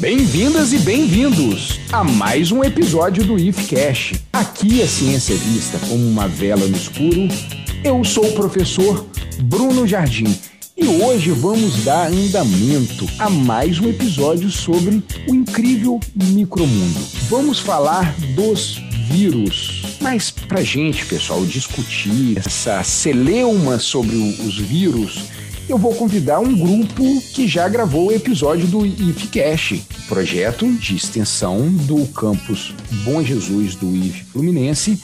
Bem-vindas e bem-vindos a mais um episódio do IFCast. Aqui a ciência é vista como uma vela no escuro. Eu sou o professor Bruno Jardim e hoje vamos dar andamento a mais um episódio sobre o incrível micromundo. Vamos falar dos vírus. Mas pra gente, pessoal, discutir essa celeuma sobre os vírus, eu vou convidar um grupo que já gravou o episódio do IFCast, projeto de extensão do campus Bom Jesus do IF Fluminense,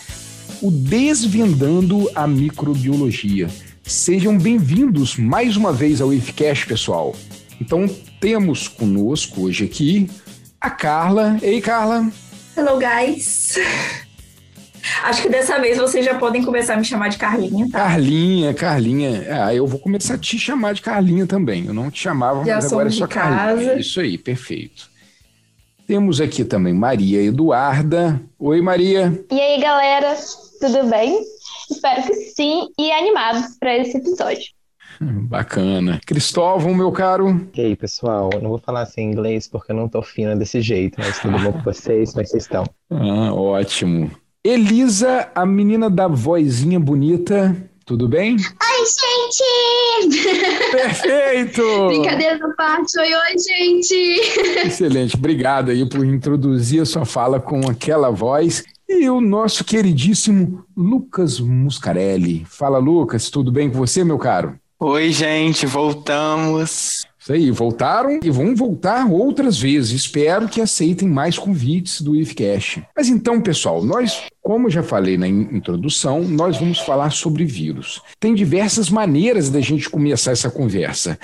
o Desvendando a Microbiologia. Sejam bem-vindos mais uma vez ao IFCast, pessoal. Então, temos conosco hoje aqui a Carla. Ei, Carla. Hello, guys. Acho que dessa vez vocês já podem começar a me chamar de Carlinha, tá? Carlinha, Carlinha. Ah, eu vou começar a te chamar de Carlinha também. Eu não te chamava, já mas agora é só Carlinha. Isso aí, perfeito. Temos aqui também Maria Eduarda. Oi, Maria. E aí, galera, tudo bem? Espero que sim e animados para esse episódio. Bacana. Cristóvão, meu caro. E aí, pessoal? não vou falar assim em inglês porque eu não tô fina desse jeito, mas tudo bom com vocês? Como é vocês estão? Ah, ótimo. Elisa, a menina da vozinha bonita, tudo bem? Oi, gente! Perfeito! Brincadeira do parte. Oi, oi, gente! Excelente. Obrigado aí por introduzir a sua fala com aquela voz. E o nosso queridíssimo Lucas Muscarelli. Fala, Lucas, tudo bem com você, meu caro? Oi, gente, voltamos. Isso aí, voltaram e vão voltar outras vezes. Espero que aceitem mais convites do IFCast. Mas então, pessoal, nós, como já falei na introdução, nós vamos falar sobre vírus. Tem diversas maneiras da gente começar essa conversa.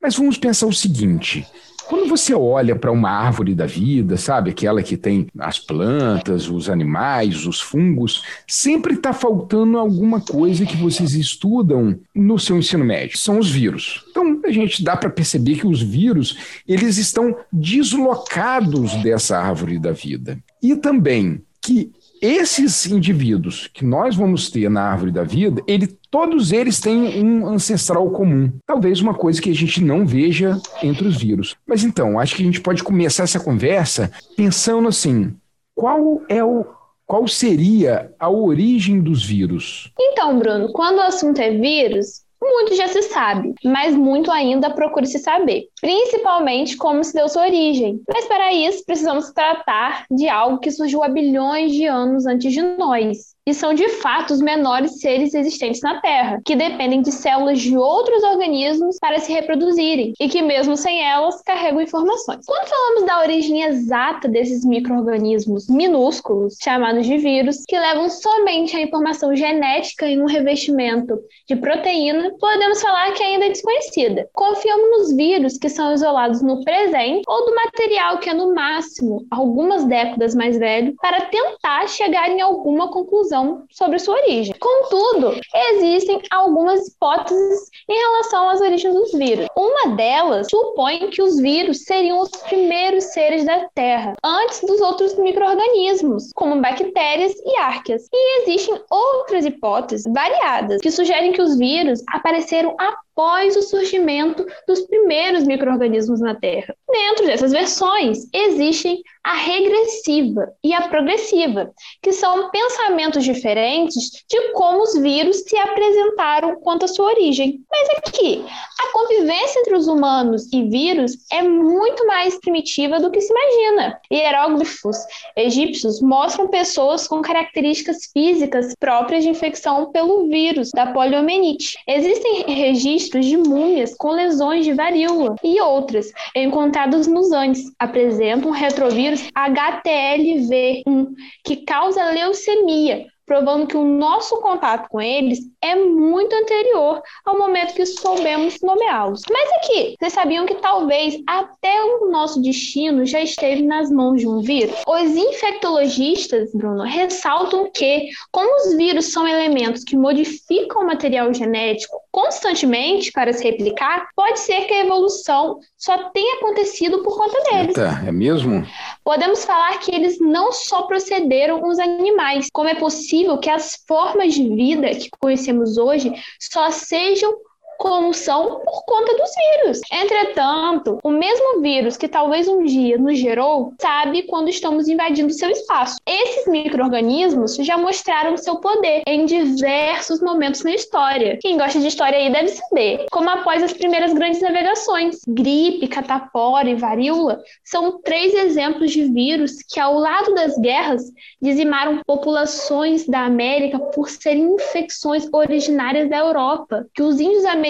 Mas vamos pensar o seguinte: quando você olha para uma árvore da vida, sabe, aquela que tem as plantas, os animais, os fungos, sempre está faltando alguma coisa que vocês estudam no seu ensino médio. São os vírus. Então, a gente dá para perceber que os vírus, eles estão deslocados dessa árvore da vida. E também que esses indivíduos que nós vamos ter na árvore da vida, ele, todos eles têm um ancestral comum. Talvez uma coisa que a gente não veja entre os vírus. Mas então, acho que a gente pode começar essa conversa pensando assim: qual é o qual seria a origem dos vírus? Então, Bruno, quando o assunto é vírus, muito já se sabe, mas muito ainda procura se saber, principalmente como se deu sua origem. Mas para isso, precisamos tratar de algo que surgiu há bilhões de anos antes de nós, e são de fato os menores seres existentes na Terra, que dependem de células de outros organismos para se reproduzirem e que, mesmo sem elas, carregam informações. Quando falamos da origem exata desses micro-organismos minúsculos, chamados de vírus, que levam somente a informação genética em um revestimento de proteína, podemos falar que ainda é desconhecida. Confiamos nos vírus que são isolados no presente ou do material que é, no máximo, algumas décadas mais velho, para tentar chegar em alguma conclusão sobre sua origem. Contudo, existem algumas hipóteses em relação às origens dos vírus. Uma delas supõe que os vírus seriam os primeiros seres da Terra, antes dos outros micro-organismos, como bactérias e árqueas. E existem outras hipóteses variadas que sugerem que os vírus apareceram após o surgimento dos primeiros micro-organismos na Terra. Dentro dessas versões, existem a regressiva e a progressiva, que são pensamentos diferentes de como os vírus se apresentaram quanto à sua origem. Mas aqui, a convivência entre os humanos e vírus é muito mais primitiva do que se imagina. Hieróglifos egípcios mostram pessoas com características físicas próprias de infecção pelo vírus da poliomielite. Existem registros de múmias com lesões de varíola e outras encontradas nos Andes, apresentam retrovírus HTLV1, que causa leucemia, provando que o nosso contato com eles é muito anterior ao momento que soubemos nomeá-los. Mas aqui, vocês sabiam que talvez até o nosso destino já esteve nas mãos de um vírus? Os infectologistas, Bruno, ressaltam que, como os vírus são elementos que modificam o material genético constantemente para se replicar, pode ser que a evolução só tenha acontecido por conta deles. Eita, é mesmo? Podemos falar que eles não só procederam com os animais, como é possível que as formas de vida que conhecemos hoje só sejam como são por conta dos vírus. Entretanto, o mesmo vírus que talvez um dia nos gerou sabe quando estamos invadindo seu espaço. Esses micro-organismos já mostraram seu poder em diversos momentos na história. Quem gosta de história aí deve saber. Como após as primeiras grandes navegações. Gripe, catapora e varíola são três exemplos de vírus que, ao lado das guerras, dizimaram populações da América por serem infecções originárias da Europa, que os índios americanos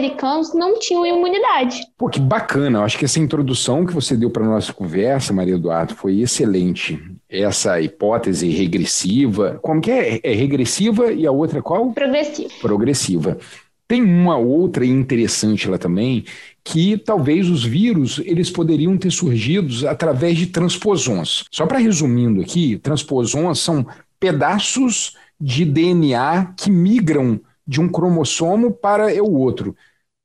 não tinham imunidade. Pô, que bacana. Eu acho que essa introdução que você deu para nossa conversa, Maria Eduardo, foi excelente. Essa hipótese regressiva. Como que é? É regressiva e a outra qual? Progressiva. Progressiva. Tem uma outra interessante lá também, que talvez os vírus eles poderiam ter surgido através de transposons. Só para resumindo aqui, transposons são pedaços de DNA que migram de um cromossomo para o outro.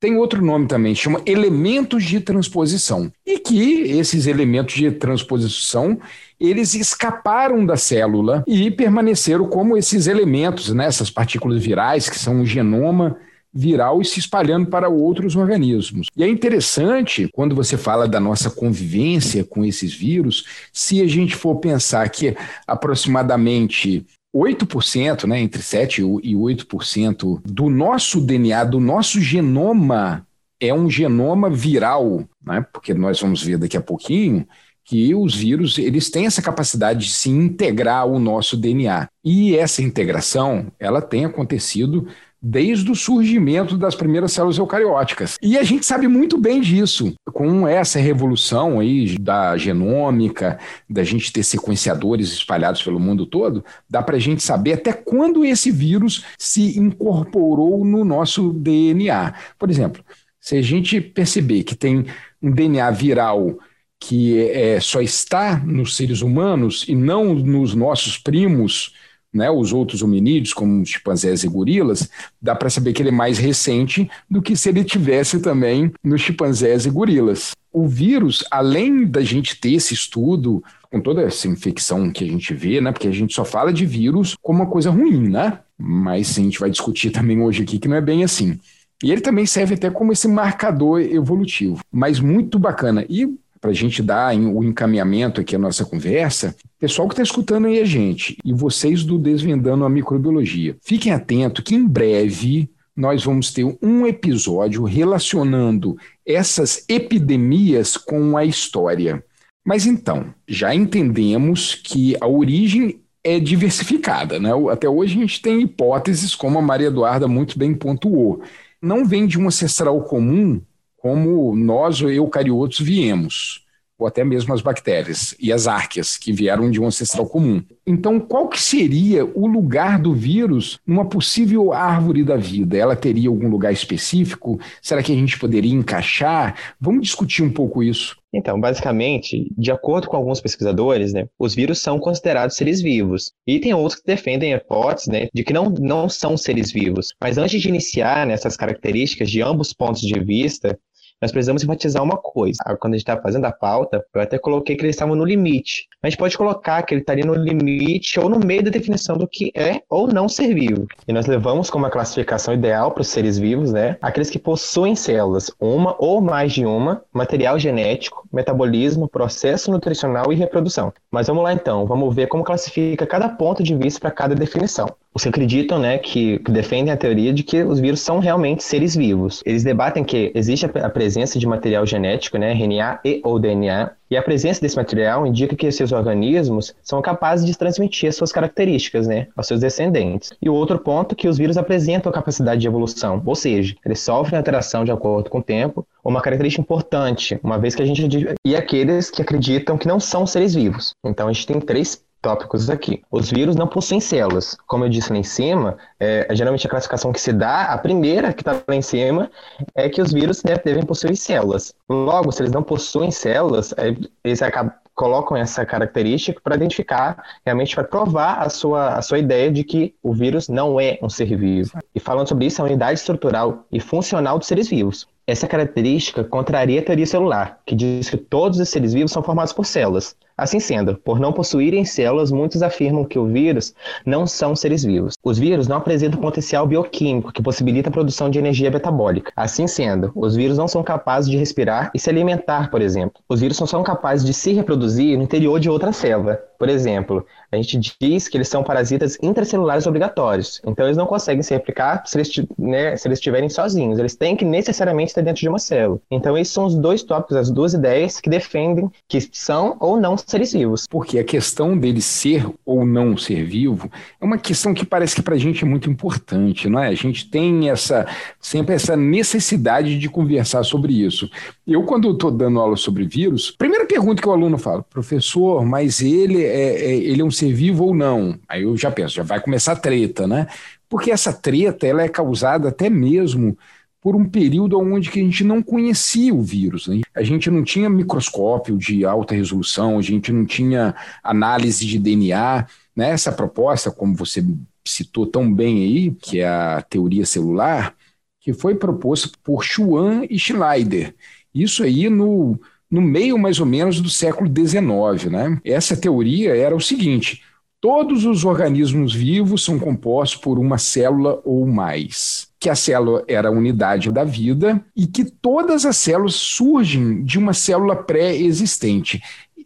Tem outro nome também, chama elementos de transposição. E que esses elementos de transposição, eles escaparam da célula e permaneceram como esses elementos, né, essas partículas virais que são o genoma viral e se espalhando para outros organismos. E é interessante, quando você fala da nossa convivência com esses vírus, se a gente for pensar que aproximadamente 8%, né, entre 7% e 8% do nosso DNA, do nosso genoma, é um genoma viral, né, porque nós vamos ver daqui a pouquinho que os vírus eles têm essa capacidade de se integrar ao nosso DNA. E essa integração, ela tem acontecido desde o surgimento das primeiras células eucarióticas. E a gente sabe muito bem disso. Com essa revolução aí da genômica, da gente ter sequenciadores espalhados pelo mundo todo, dá para a gente saber até quando esse vírus se incorporou no nosso DNA. Por exemplo, se a gente perceber que tem um DNA viral que é, só está nos seres humanos e não nos nossos primos, né, os outros hominídeos, como chimpanzés e gorilas, dá para saber que ele é mais recente do que se ele tivesse também nos chimpanzés e gorilas. O vírus, além da gente ter esse estudo com toda essa infecção que a gente vê, né, porque a gente só fala de vírus como uma coisa ruim, né? Mas a gente vai discutir também hoje aqui que não é bem assim. E ele também serve até como esse marcador evolutivo, mas muito bacana. E para a gente dar o encaminhamento aqui à nossa conversa, pessoal que está escutando aí a gente e vocês do Desvendando a Microbiologia, fiquem atentos que em breve nós vamos ter um episódio relacionando essas epidemias com a história. Mas então, já entendemos que a origem é diversificada, né? Até hoje a gente tem hipóteses, como a Maria Eduarda muito bem pontuou. Não vem de um ancestral comum como nós, eucariotos, viemos, ou até mesmo as bactérias e as árqueas, que vieram de um ancestral comum. Então, qual que seria o lugar do vírus numa possível árvore da vida? Ela teria algum lugar específico? Será que a gente poderia encaixar? Vamos discutir um pouco isso. Então, basicamente, de acordo com alguns pesquisadores, né, os vírus são considerados seres vivos. E tem outros que defendem a hipótese né, de que não, não são seres vivos. Mas antes de iniciar nessas características de ambos pontos de vista, nós precisamos enfatizar uma coisa. Ah, quando a gente está fazendo a pauta, eu até coloquei que eles estavam no limite. A gente pode colocar que ele estaria no limite ou no meio da definição do que é ou não ser vivo. E nós levamos como a classificação ideal para os seres vivos, né? Aqueles que possuem células, uma ou mais de uma, material genético, metabolismo, processo nutricional e reprodução. Mas vamos lá então, vamos ver como classifica cada ponto de vista para cada definição. Que acreditam, né, que, que, defendem a teoria de que os vírus são realmente seres vivos. Eles debatem que existe a, a presença de material genético, né, RNA e ou DNA, e a presença desse material indica que esses organismos são capazes de transmitir as suas características né, aos seus descendentes. E o outro ponto é que os vírus apresentam a capacidade de evolução, ou seja, eles sofrem alteração de acordo com o tempo, uma característica importante, uma vez que a gente. E aqueles que acreditam que não são seres vivos. Então a gente tem três tópicos aqui. Os vírus não possuem células. Como eu disse lá em cima, é, geralmente a classificação que se dá, a primeira que está lá em cima, é que os vírus né, devem possuir células. Logo, se eles não possuem células, é, eles acabam, colocam essa característica para identificar, realmente para provar a sua, a sua ideia de que o vírus não é um ser vivo. E falando sobre isso, a unidade estrutural e funcional dos seres vivos Essa característica contraria a teoria celular, que diz que todos os seres vivos são formados por células. Assim sendo, por não possuírem células, muitos afirmam que os vírus não são seres vivos. Os vírus não apresentam potencial bioquímico que possibilita a produção de energia metabólica. Assim sendo, os vírus não são capazes de respirar e se alimentar, por exemplo. Os vírus não são capazes de se reproduzir no interior de outra célula. Por exemplo, a gente diz que eles são parasitas intracelulares obrigatórios. Então, eles não conseguem se replicar se eles, né, se eles estiverem sozinhos. Eles têm que necessariamente estar dentro de uma célula. Então, esses são os dois tópicos, as duas ideias que defendem que são ou não seres vivos. Porque a questão dele ser ou não ser vivo é uma questão que parece que para a gente é muito importante, não é? A gente tem essa sempre essa necessidade de conversar sobre isso. Eu, quando estou dando aula sobre vírus, primeira pergunta que o aluno fala, professor, mas ele é, é, ele é um ser vivo ou não? Aí eu já penso, já vai começar a treta, né? Porque essa treta ela é causada até mesmo por um período onde que a gente não conhecia o vírus. Né? A gente não tinha microscópio de alta resolução, a gente não tinha análise de DNA. Né? Essa proposta, como você citou tão bem aí, que é a teoria celular, que foi proposta por Schwann e Schneider. Isso aí no, no meio mais ou menos do século XIX. Né? Essa teoria era o seguinte: todos os organismos vivos são compostos por uma célula ou mais que a célula era a unidade da vida e que todas as células surgem de uma célula pré-existente.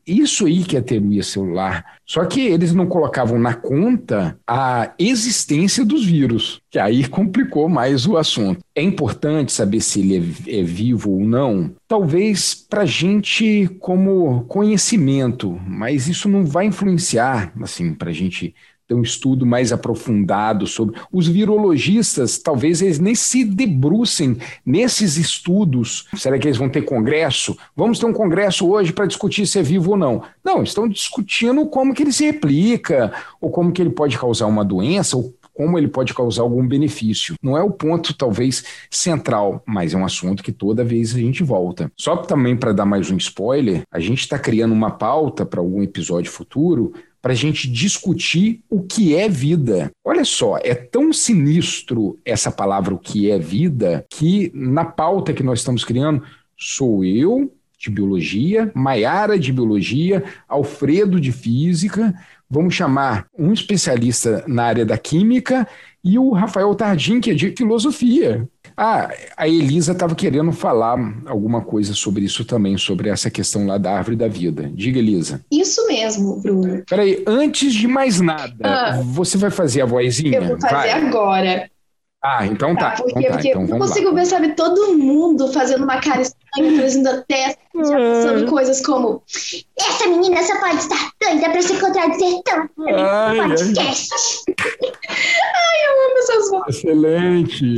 Isso aí que é teoria celular. Só que eles não colocavam na conta a existência dos vírus, que aí complicou mais o assunto. É importante saber se ele é, é vivo ou não, talvez para a gente como conhecimento, mas isso não vai influenciar, assim, para a gente ter um estudo mais aprofundado sobre. Os virologistas, talvez eles nem se debrucem nesses estudos. Será que eles vão ter congresso? Vamos ter um congresso hoje para discutir se é vivo ou não. Não, estão discutindo como que ele se replica, ou como que ele pode causar uma doença, ou como ele pode causar algum benefício. Não é o ponto, talvez, central, mas é um assunto que toda vez a gente volta. Só também para dar mais um spoiler, a gente está criando uma pauta para algum episódio futuro para a gente discutir o que é vida. Olha só, é tão sinistro essa palavra o que é vida que na pauta que nós estamos criando sou eu de biologia, Maiara de biologia, Alfredo de física, vamos chamar um especialista na área da química e o Rafael Tardim, que é de filosofia. Ah, a Elisa estava querendo falar alguma coisa sobre isso também, sobre essa questão lá da árvore da vida. Diga, Elisa. Isso mesmo, Bruno. Peraí, antes de mais nada, ah, você vai fazer a vozinha? Eu vou fazer vai. agora. Ah, então tá. tá porque, então tá, porque então eu consigo lá. ver, sabe, todo mundo fazendo uma cara estranha, fazendo a testa, já pensando coisas como essa menina só pode estar doida pra se contradizer tanto no podcast. Ai, eu amo essas vozes. Excelente.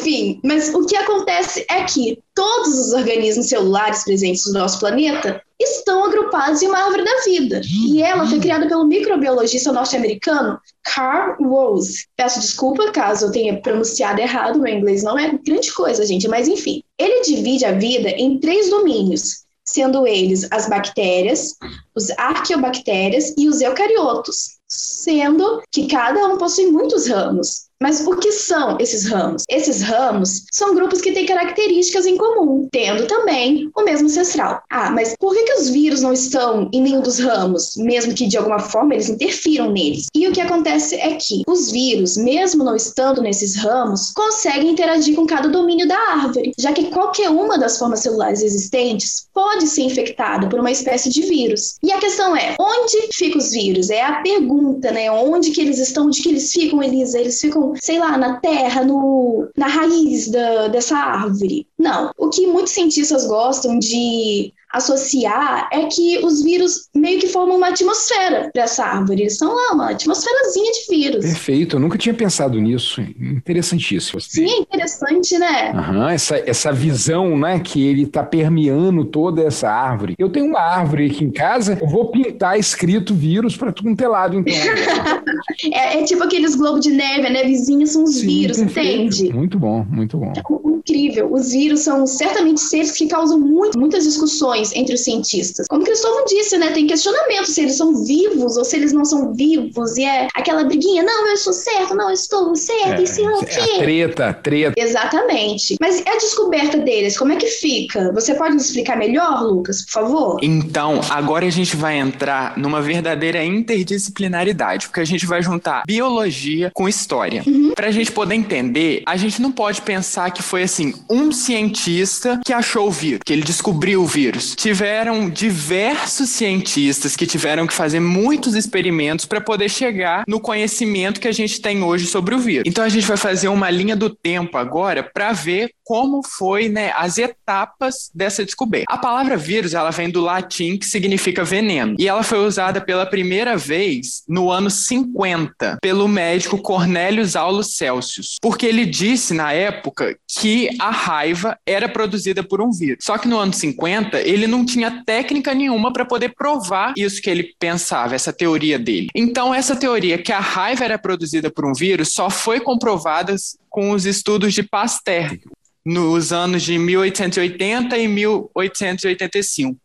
Enfim, mas o que acontece é que todos os organismos celulares presentes no nosso planeta estão agrupados em uma árvore da vida. E ela foi criada pelo microbiologista norte-americano Carl Rose. Peço desculpa caso eu tenha pronunciado errado, meu inglês não é grande coisa, gente, mas enfim. Ele divide a vida em três domínios, sendo eles as bactérias, os arqueobactérias e os eucariotos, sendo que cada um possui muitos ramos. Mas o que são esses ramos? Esses ramos são grupos que têm características em comum, tendo também o mesmo ancestral. Ah, mas por que, que os vírus não estão em nenhum dos ramos, mesmo que de alguma forma eles interfiram neles? E o que acontece é que os vírus, mesmo não estando nesses ramos, conseguem interagir com cada domínio da árvore, já que qualquer uma das formas celulares existentes pode ser infectada por uma espécie de vírus. E a questão é, onde ficam os vírus? É a pergunta, né? Onde que eles estão? Onde que eles ficam, Elisa? Eles ficam sei lá, na terra, no, na raiz da, dessa árvore. Não. O que muitos cientistas gostam de associar é que os vírus meio que formam uma atmosfera para essa árvore. Eles são lá, uma atmosferazinha de vírus. Perfeito, eu nunca tinha pensado nisso. Interessantíssimo. Sim, é interessante, né? Uhum, essa, essa visão, né, que ele está permeando toda essa árvore. Eu tenho uma árvore aqui em casa, eu vou pintar escrito vírus para tudo um telado, então. É, é tipo aqueles globos de neve, a nevezinha são os Sim, vírus, perfeito. entende? Muito bom, muito bom. Incrível. Os vírus são certamente seres que causam muito, muitas discussões entre os cientistas. Como Cristóvão disse, né? Tem questionamento se eles são vivos ou se eles não são vivos. E é aquela briguinha, não, eu sou certo, não, eu estou certo, e sei lá o é quê. treta, treta. Exatamente. Mas a descoberta deles, como é que fica? Você pode nos explicar melhor, Lucas, por favor? Então, agora a gente vai entrar numa verdadeira interdisciplinaridade, porque a gente vai juntar biologia com história. Para a gente poder entender, a gente não pode pensar que foi assim, um cientista que achou o vírus, que ele descobriu o vírus. Tiveram diversos cientistas que tiveram que fazer muitos experimentos para poder chegar no conhecimento que a gente tem hoje sobre o vírus. Então a gente vai fazer uma linha do tempo agora para ver como foi, né, as etapas dessa descoberta. A palavra vírus, ela vem do latim que significa veneno, e ela foi usada pela primeira vez no ano 50 pelo médico Cornelius Aulus Celsius, porque ele disse na época que a raiva era produzida por um vírus. Só que no ano 50 ele não tinha técnica nenhuma para poder provar isso que ele pensava, essa teoria dele. Então essa teoria que a raiva era produzida por um vírus só foi comprovada com os estudos de Pasteur nos anos de 1880 e 1885.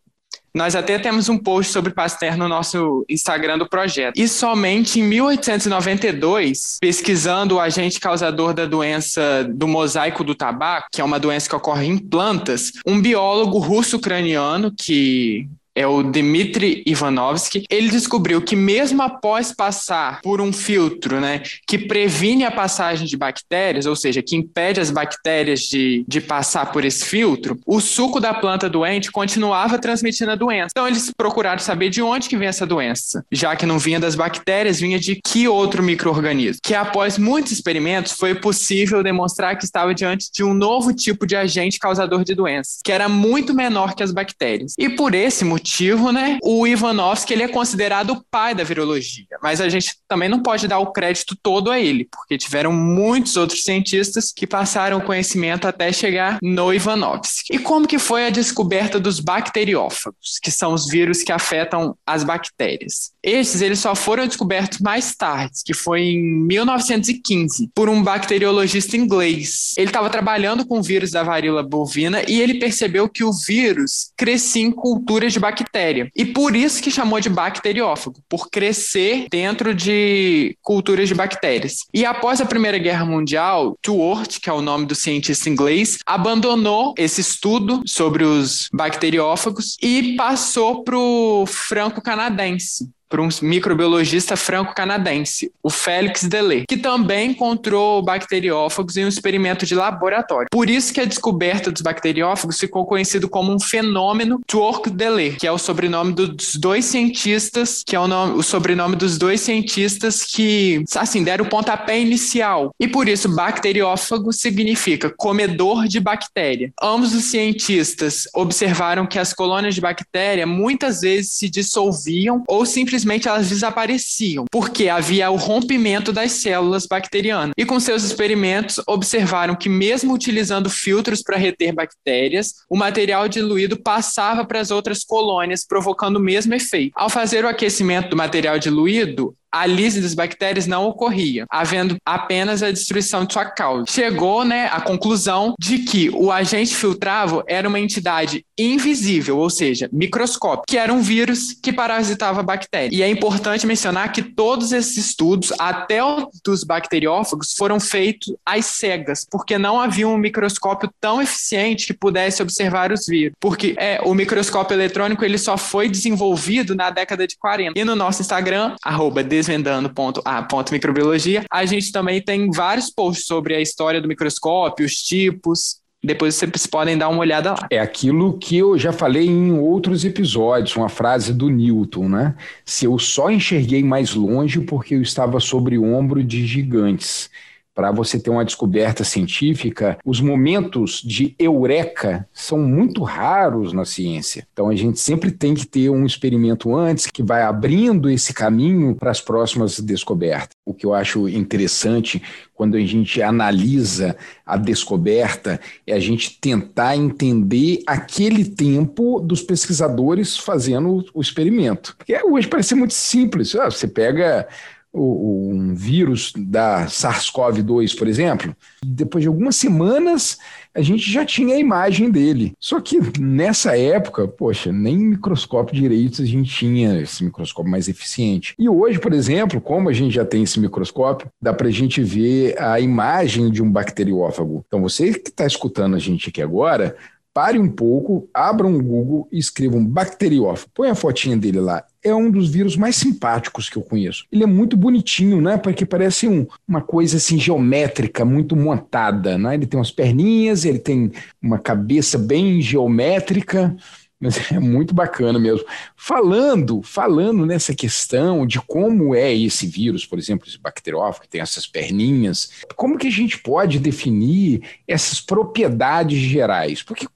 Nós até temos um post sobre Pasteur no nosso Instagram do projeto. E somente em 1892, pesquisando o agente causador da doença do mosaico do tabaco, que é uma doença que ocorre em plantas, um biólogo russo-ucraniano que é o Dmitry Ivanovsky, ele descobriu que mesmo após passar por um filtro, né, que previne a passagem de bactérias, ou seja, que impede as bactérias de, de passar por esse filtro, o suco da planta doente continuava transmitindo a doença. Então eles procuraram saber de onde que vem essa doença, já que não vinha das bactérias, vinha de que outro microorganismo. Que após muitos experimentos foi possível demonstrar que estava diante de um novo tipo de agente causador de doenças, que era muito menor que as bactérias. E por esse motivo motivo, né, o Ivanovski ele é considerado o pai da virologia, mas a gente também não pode dar o crédito todo a ele, porque tiveram muitos outros cientistas que passaram o conhecimento até chegar no Ivanovski. E como que foi a descoberta dos bacteriófagos, que são os vírus que afetam as bactérias? Esses eles só foram descobertos mais tarde, que foi em 1915, por um bacteriologista inglês. Ele estava trabalhando com o vírus da varíola bovina e ele percebeu que o vírus crescia em culturas de bactéria. E por isso que chamou de bacteriófago, por crescer dentro de culturas de bactérias. E após a Primeira Guerra Mundial, Tuort, que é o nome do cientista inglês, abandonou esse estudo sobre os bacteriófagos e passou para o franco-canadense por um microbiologista franco-canadense, o Félix Delay, que também encontrou bacteriófagos em um experimento de laboratório. Por isso que a descoberta dos bacteriófagos ficou conhecido como um fenômeno Twork-Delay, que é o sobrenome dos dois cientistas, que é o, nome, o sobrenome dos dois cientistas que, assim, deram o pontapé inicial. E por isso, bacteriófago significa comedor de bactéria. Ambos os cientistas observaram que as colônias de bactéria muitas vezes se dissolviam ou simplesmente simplesmente elas desapareciam, porque havia o rompimento das células bacterianas. E com seus experimentos, observaram que, mesmo utilizando filtros para reter bactérias, o material diluído passava para as outras colônias, provocando o mesmo efeito. Ao fazer o aquecimento do material diluído, a lise das bactérias não ocorria, havendo apenas a destruição de sua causa. Chegou né, à conclusão de que o agente filtrável era uma entidade invisível, ou seja, microscópica, que era um vírus que parasitava a bactéria. E é importante mencionar que todos esses estudos, até os dos bacteriófagos, foram feitos às cegas, porque não havia um microscópio tão eficiente que pudesse observar os vírus. Porque é, o microscópio eletrônico ele só foi desenvolvido na década de 40. E no nosso Instagram, arroba desvendando.a.microbiologia, a gente também tem vários posts sobre a história do microscópio, os tipos, depois vocês podem dar uma olhada lá. É aquilo que eu já falei em outros episódios, uma frase do Newton, né? Se eu só enxerguei mais longe porque eu estava sobre o ombro de gigantes. Para você ter uma descoberta científica, os momentos de eureka são muito raros na ciência. Então a gente sempre tem que ter um experimento antes que vai abrindo esse caminho para as próximas descobertas. O que eu acho interessante quando a gente analisa a descoberta é a gente tentar entender aquele tempo dos pesquisadores fazendo o experimento. Porque hoje parece muito simples. Ah, você pega um vírus da SARS-CoV-2, por exemplo, depois de algumas semanas a gente já tinha a imagem dele. Só que nessa época, poxa, nem microscópio direito a gente tinha esse microscópio mais eficiente. E hoje, por exemplo, como a gente já tem esse microscópio, dá para a gente ver a imagem de um bacteriófago. Então, você que está escutando a gente aqui agora, pare um pouco, abra um Google e escreva um bacteriófago. Põe a fotinha dele lá. É um dos vírus mais simpáticos que eu conheço. Ele é muito bonitinho, né? Porque parece um, uma coisa assim geométrica, muito montada, né? Ele tem umas perninhas, ele tem uma cabeça bem geométrica. Mas é muito bacana mesmo. Falando, falando nessa questão de como é esse vírus, por exemplo, esse bacteriófago que tem essas perninhas, como que a gente pode definir essas propriedades gerais? Porque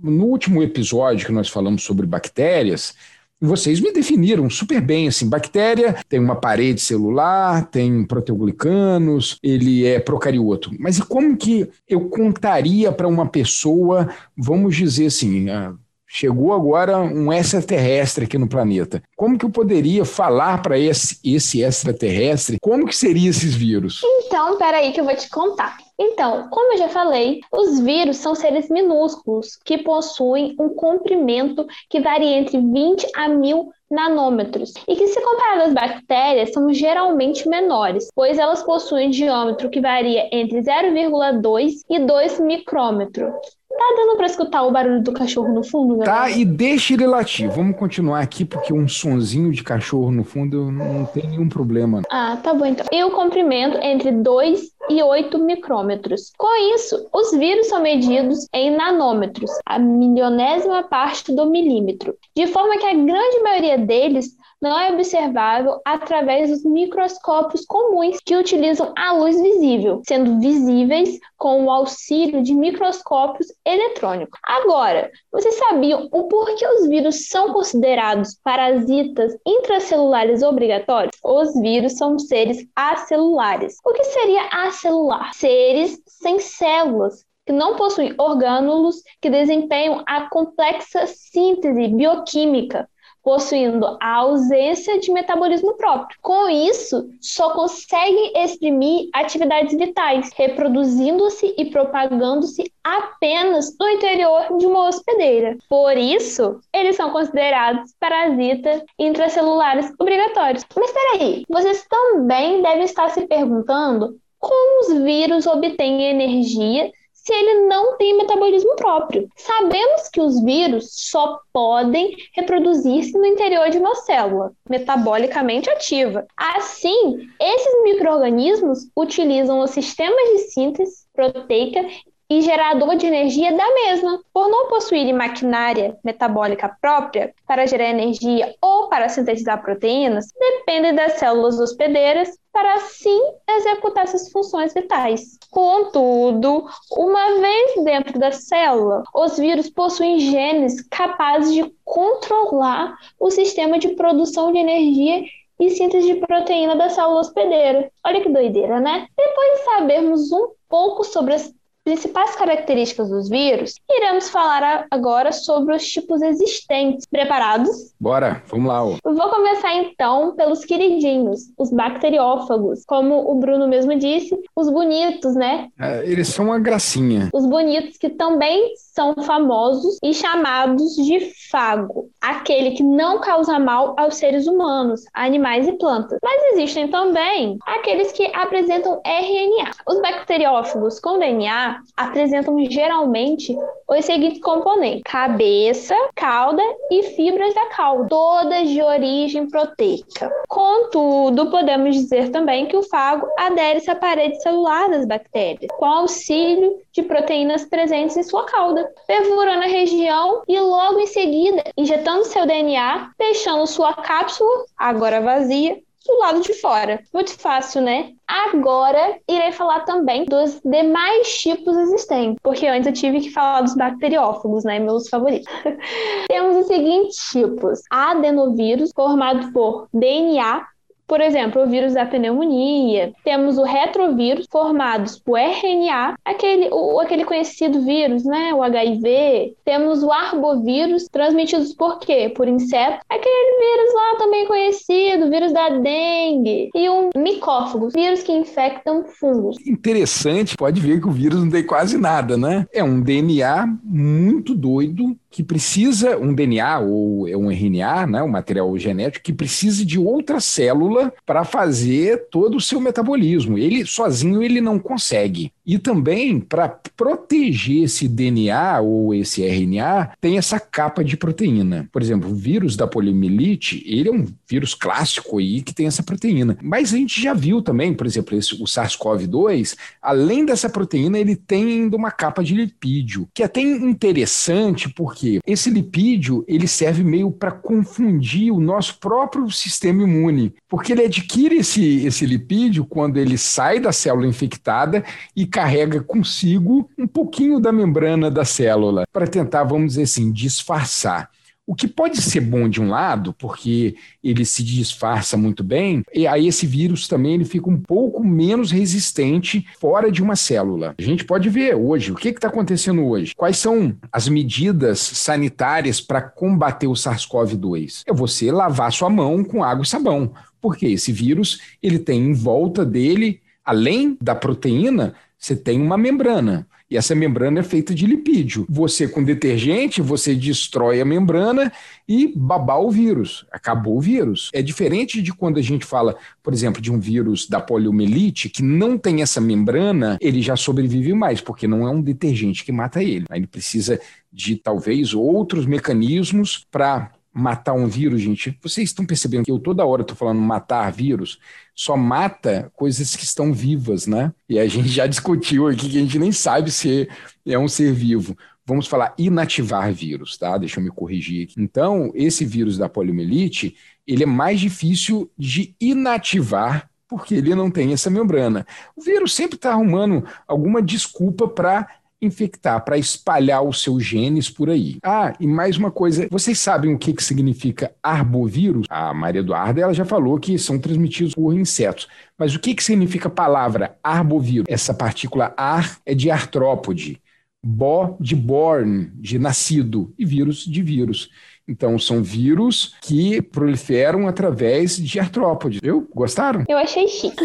no último episódio que nós falamos sobre bactérias, vocês me definiram super bem, assim, bactéria tem uma parede celular, tem proteoglicanos, ele é procarioto. Mas como que eu contaria para uma pessoa, vamos dizer assim, ah, chegou agora um extraterrestre aqui no planeta. Como que eu poderia falar para esse, esse extraterrestre como que seriam esses vírus? Então, peraí que eu vou te contar. Então, como eu já falei, os vírus são seres minúsculos que possuem um comprimento que varia entre 20 a 1000 nanômetros e que, se comparado às bactérias, são geralmente menores, pois elas possuem diâmetro que varia entre 0,2 e 2 micrômetros. Tá dando para escutar o barulho do cachorro no fundo? Tá, e deixa ele latir. Vamos continuar aqui, porque um sonzinho de cachorro no fundo não tem nenhum problema. Ah, tá bom então. E o comprimento entre 2 e 8 micrômetros. Com isso, os vírus são medidos em nanômetros, a milionésima parte do milímetro, de forma que a grande maioria deles não é observável através dos microscópios comuns que utilizam a luz visível, sendo visíveis com o auxílio de microscópios eletrônicos. Agora, vocês sabiam o porquê os vírus são considerados parasitas intracelulares obrigatórios? Os vírus são seres acelulares. O que seria acelular? Seres sem células que não possuem orgânulos que desempenham a complexa síntese bioquímica possuindo a ausência de metabolismo próprio. Com isso, só conseguem exprimir atividades vitais, reproduzindo-se e propagando-se apenas no interior de uma hospedeira. Por isso, eles são considerados parasitas intracelulares obrigatórios. Mas espera aí, vocês também devem estar se perguntando como os vírus obtêm energia se ele não tem metabolismo próprio. Sabemos que os vírus só podem reproduzir-se no interior de uma célula, metabolicamente ativa. Assim, esses micro-organismos utilizam os sistemas de síntese proteica e gerador de energia da mesma. Por não possuírem maquinária metabólica própria para gerar energia ou para sintetizar proteínas, dependem das células hospedeiras para assim executar essas funções vitais. Contudo, uma vez dentro da célula, os vírus possuem genes capazes de controlar o sistema de produção de energia e síntese de proteína da célula hospedeira. Olha que doideira, né? Depois de sabermos um pouco sobre as principais características dos vírus, iremos falar agora sobre os tipos existentes. Preparados? Bora, vamos lá. Ó. Vou começar então pelos queridinhos, os bacteriófagos. Como o Bruno mesmo disse, os bonitos, né? É, eles são uma gracinha. Os bonitos que também são famosos e chamados de fago, aquele que não causa mal aos seres humanos, animais e plantas. Mas existem também aqueles que apresentam RNA. Os bacteriófagos com DNA apresentam geralmente os seguintes componentes: cabeça, cauda e fibras da cauda, todas de origem proteica. Contudo, podemos dizer também que o fago adere-se à parede celular das bactérias, com auxílio de proteínas presentes em sua cauda, perfurando a região e logo em seguida injetando seu DNA, deixando sua cápsula, agora vazia, do lado de fora. Muito fácil, né? Agora irei falar também dos demais tipos existentes, porque antes eu tive que falar dos bacteriófagos, né? Meus favoritos. Temos os seguintes tipos: adenovírus, formado por DNA Por exemplo, o vírus da pneumonia, temos o retrovírus formados por RNA, aquele, o, aquele conhecido vírus, né, o HIV. Temos o arbovírus, transmitidos por quê? Por insetos. Aquele vírus lá também conhecido, vírus da dengue. E um micófago, vírus que infectam fungos. Interessante, pode ver que o vírus não tem quase nada, né? É um DNA muito doido que precisa um DNA ou é um RNA, né, um material genético que precisa de outra célula para fazer todo o seu metabolismo. Ele sozinho ele não consegue. E também para proteger esse DNA ou esse RNA tem essa capa de proteína. Por exemplo, o vírus da poliomielite, ele é um vírus clássico aí que tem essa proteína. Mas a gente já viu também, por exemplo, esse, o SARS-CoV-2, além dessa proteína, ele tem uma capa de lipídio, que é até interessante porque? Esse lipídio, ele serve meio para confundir o nosso próprio sistema imune, porque ele adquire esse, esse lipídio quando ele sai da célula infectada e carrega consigo um pouquinho da membrana da célula, para tentar, vamos dizer assim, disfarçar. O que pode ser bom de um lado, porque ele se disfarça muito bem, e aí esse vírus também ele fica um pouco menos resistente fora de uma célula. A gente pode ver hoje, o que está acontecendo hoje? Quais são as medidas sanitárias para combater o SARS-CoV-2? É você lavar sua mão com água e sabão, porque esse vírus ele tem em volta dele, além da proteína, você tem uma membrana. E essa membrana é feita de lipídio. Você, com detergente, você destrói a membrana e babar o vírus. Acabou o vírus. É diferente de quando a gente fala, por exemplo, de um vírus da poliomielite, que não tem essa membrana, ele já sobrevive mais, porque não é um detergente que mata ele. Ele precisa de talvez outros mecanismos para matar um vírus, gente. Vocês estão percebendo que eu toda hora estou falando matar vírus, só mata coisas que estão vivas, né? E a gente já discutiu aqui que a gente nem sabe se é um ser vivo. Vamos falar inativar vírus, tá? Deixa eu me corrigir aqui. Então, esse vírus da poliomielite, ele é mais difícil de inativar porque ele não tem essa membrana. O vírus sempre está arrumando alguma desculpa para infectar, para espalhar os seus genes por aí. Ah, e mais uma coisa, vocês sabem o que, que significa arbovírus? A Maria Eduarda ela já falou que são transmitidos por insetos. Mas o que, que significa a palavra arbovírus? Essa partícula ar é de artrópode, bo de born, de nascido, e vírus de vírus. Então, são vírus que proliferam através de artrópodes. Viu? Gostaram? Eu achei chique.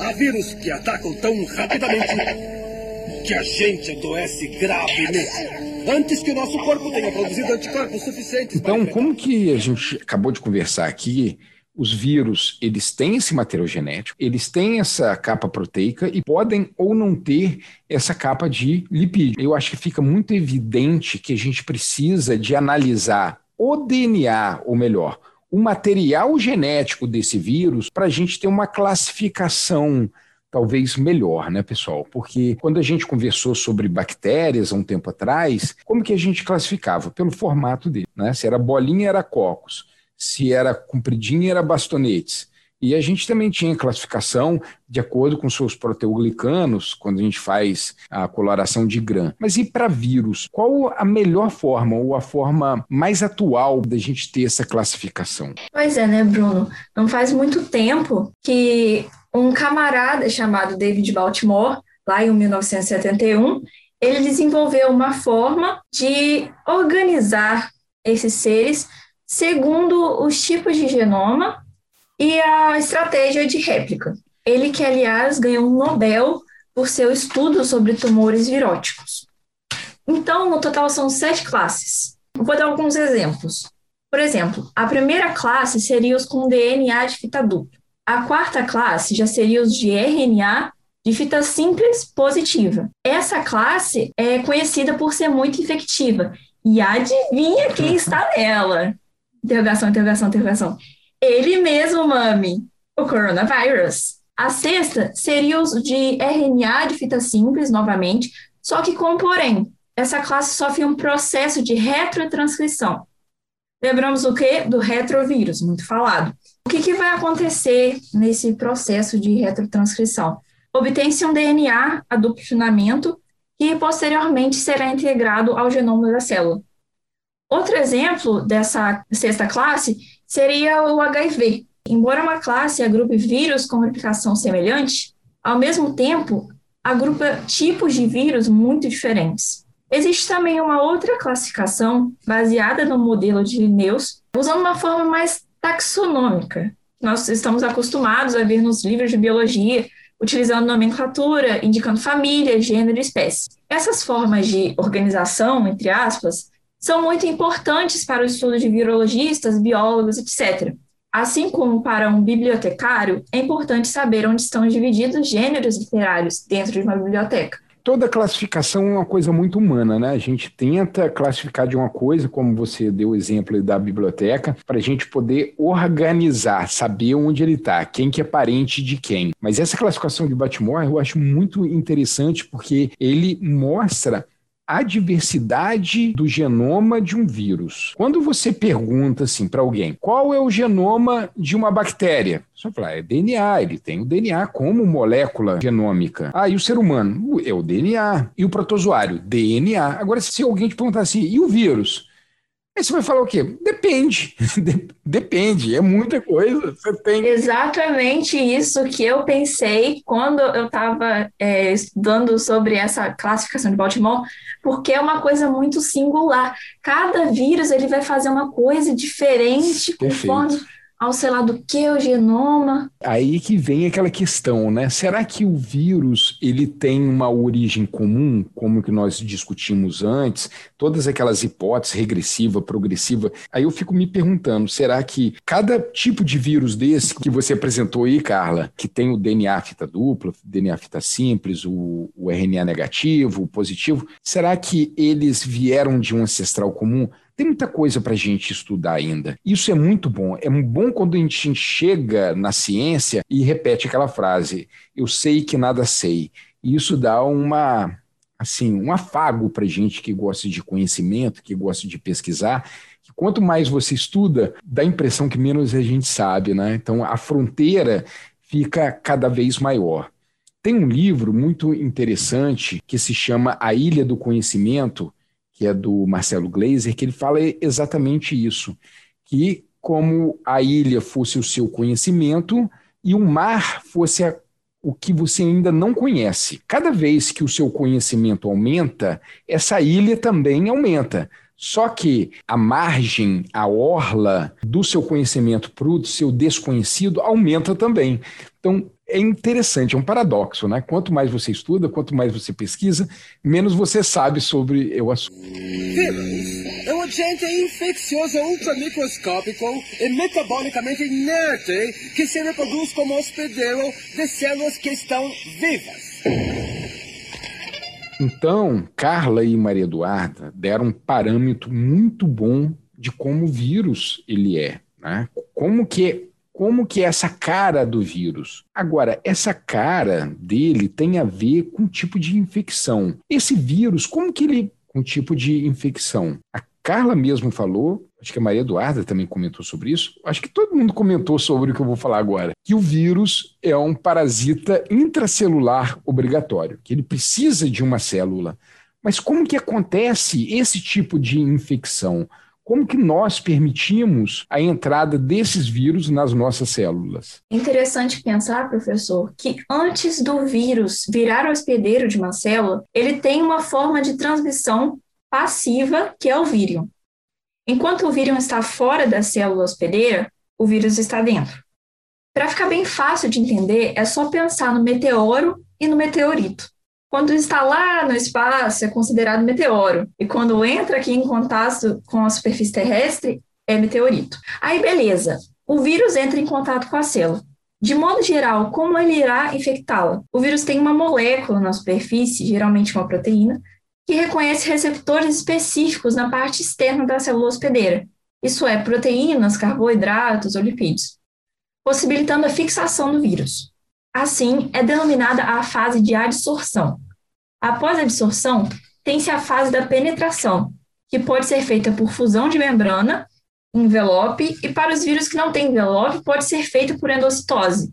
Há vírus que atacam tão rapidamente que a gente adoece gravemente antes que o nosso corpo tenha produzido anticorpos suficientes. Então, como que a gente acabou de conversar aqui, os vírus, eles têm esse material genético, eles têm essa capa proteica e podem ou não ter essa capa de lipídio. Eu acho que fica muito evidente que a gente precisa de analisar o DNA, ou melhor, o material genético desse vírus para a gente ter uma classificação talvez melhor, né, pessoal? Porque quando a gente conversou sobre bactérias há um tempo atrás, como que a gente classificava? Pelo formato dele, né? Se era bolinha, era cocos. Se era compridinha, era bastonetes. E a gente também tinha classificação de acordo com seus proteoglicanos, quando a gente faz a coloração de GRAM. Mas e para vírus? Qual a melhor forma ou a forma mais atual da gente ter essa classificação? Pois é, né, Bruno? Não faz muito tempo que um camarada chamado David Baltimore, lá em 1971, ele desenvolveu uma forma de organizar esses seres segundo os tipos de genoma e a estratégia de réplica. Ele que, aliás, ganhou um Nobel por seu estudo sobre tumores viróticos. Então, no total são sete classes. Vou dar alguns exemplos. Por exemplo, a primeira classe seria os com DNA de fita dupla. A quarta classe já seria os de RNA de fita simples positiva. Essa classe é conhecida por ser muito infectiva. E adivinha quem está nela? Interrogação, interrogação, interrogação. Ele mesmo, mami, o coronavírus. A sexta seria os de RNA de fita simples, novamente, só que com porém. Essa classe sofre um processo de retrotranscrição. Lembramos o quê? Do retrovírus, muito falado. O que, que vai acontecer nesse processo de retrotranscrição? Obtém-se um DNA a duplo que posteriormente será integrado ao genoma da célula. Outro exemplo dessa sexta classe seria o HIV. embora uma classe agrupe vírus com replicação semelhante, ao mesmo tempo agrupa tipos de vírus muito diferentes. Existe também uma outra classificação baseada no modelo de Linnaeus, usando uma forma mais taxonômica. Nós estamos acostumados a ver nos livros de biologia, utilizando nomenclatura, indicando família, gênero e espécie. Essas formas de organização, entre aspas, são muito importantes para o estudo de virologistas, biólogos, etc. Assim como para um bibliotecário, é importante saber onde estão divididos gêneros literários dentro de uma biblioteca. Toda classificação é uma coisa muito humana, né? A gente tenta classificar de uma coisa, como você deu o exemplo da biblioteca, para a gente poder organizar, saber onde ele está, quem que é parente de quem. Mas essa classificação de Batmore eu acho muito interessante porque ele mostra a diversidade do genoma de um vírus. Quando você pergunta assim para alguém, qual é o genoma de uma bactéria? Você vai falar, é DNA, ele tem o DNA como molécula genômica. Ah, e o ser humano? É o DNA. E o protozoário? DNA. Agora, se alguém te perguntar assim, e o vírus? Aí você vai falar o quê? Depende. Depende, é muita coisa. Você tem... Exatamente isso que eu pensei quando eu estava é, estudando sobre essa classificação de Baltimore, porque é uma coisa muito singular. Cada vírus ele vai fazer uma coisa diferente Perfeito. conforme ao sei lá do que o genoma. Aí que vem aquela questão, né? Será que o vírus ele tem uma origem comum, como que nós discutimos antes? Todas aquelas hipóteses regressiva, progressiva. Aí eu fico me perguntando, será que cada tipo de vírus desse que você apresentou aí, Carla, que tem o DNA fita dupla, DNA fita simples, o, o RNA negativo, o positivo, será que eles vieram de um ancestral comum? Tem muita coisa para a gente estudar ainda. Isso é muito bom. É bom quando a gente chega na ciência e repete aquela frase: eu sei que nada sei. E isso dá uma assim um afago para gente que gosta de conhecimento, que gosta de pesquisar. Quanto mais você estuda, dá a impressão que menos a gente sabe, né? Então a fronteira fica cada vez maior. Tem um livro muito interessante que se chama A Ilha do Conhecimento, que é do Marcelo Gleiser, que ele fala exatamente isso, que como a ilha fosse o seu conhecimento e o mar fosse a, o que você ainda não conhece. Cada vez que o seu conhecimento aumenta, essa ilha também aumenta. Só que a margem, a orla do seu conhecimento para o seu desconhecido aumenta também. Então, é interessante, é um paradoxo, né? Quanto mais você estuda, quanto mais você pesquisa, menos você sabe sobre o assunto. Vírus é um agente infeccioso ultramicroscópico e metabolicamente inerte que se reproduz como hospedeiro de células que estão vivas. Então, Carla e Maria Eduarda deram um parâmetro muito bom de como o vírus ele é, né? Como que como que é essa cara do vírus. Agora, essa cara dele tem a ver com o tipo de infecção. Esse vírus, como que ele com um tipo de infecção? A Carla mesmo falou, acho que a Maria Eduarda também comentou sobre isso, acho que todo mundo comentou sobre o que eu vou falar agora, que o vírus é um parasita intracelular obrigatório, que ele precisa de uma célula. Mas como que acontece esse tipo de infecção? Como que nós permitimos a entrada desses vírus nas nossas células? Interessante pensar, professor, que antes do vírus virar hospedeiro de uma célula, ele tem uma forma de transmissão passiva, que é o vírion. Enquanto o vírion está fora da célula hospedeira, o vírus está dentro. Para ficar bem fácil de entender, é só pensar no meteoro e no meteorito. Quando está lá no espaço, é considerado meteoro. E quando entra aqui em contato com a superfície terrestre, é meteorito. Aí, beleza. O vírus entra em contato com a célula. De modo geral, como ele irá infectá-la? O vírus tem uma molécula na superfície, geralmente uma proteína, que reconhece receptores específicos na parte externa da célula hospedeira, isso é, proteínas, carboidratos ou lipídios, possibilitando a fixação do vírus. Assim, é denominada a fase de adsorção. Após a adsorção, tem-se a fase da penetração, que pode ser feita por fusão de membrana, envelope, e para os vírus que não têm envelope, pode ser feita por endocitose.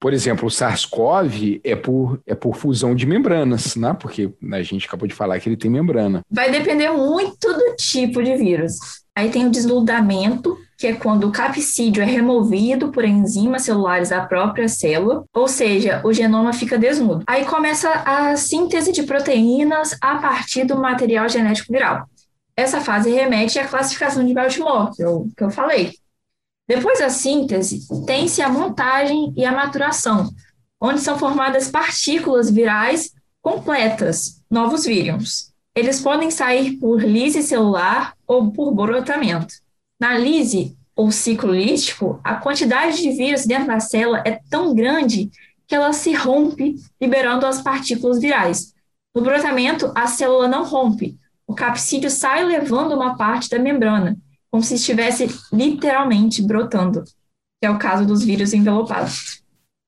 Por exemplo, o SARS-CoV é por, é por fusão de membranas, né? porque a gente acabou de falar que ele tem membrana. Vai depender muito do tipo de vírus. Aí tem o desnudamento, que é quando o capsídeo é removido por enzimas celulares da própria célula, ou seja, o genoma fica desnudo. Aí começa a síntese de proteínas a partir do material genético viral. Essa fase remete à classificação de Baltimore, que eu, que eu falei. Depois da síntese, tem-se a montagem e a maturação, onde são formadas partículas virais completas, novos vírus. Eles podem sair por lise celular ou por brotamento. Na lise, ou ciclo lítico, a quantidade de vírus dentro da célula é tão grande que ela se rompe, liberando as partículas virais. No brotamento, a célula não rompe. O capsídeo sai levando uma parte da membrana, como se estivesse literalmente brotando, que é o caso dos vírus envelopados.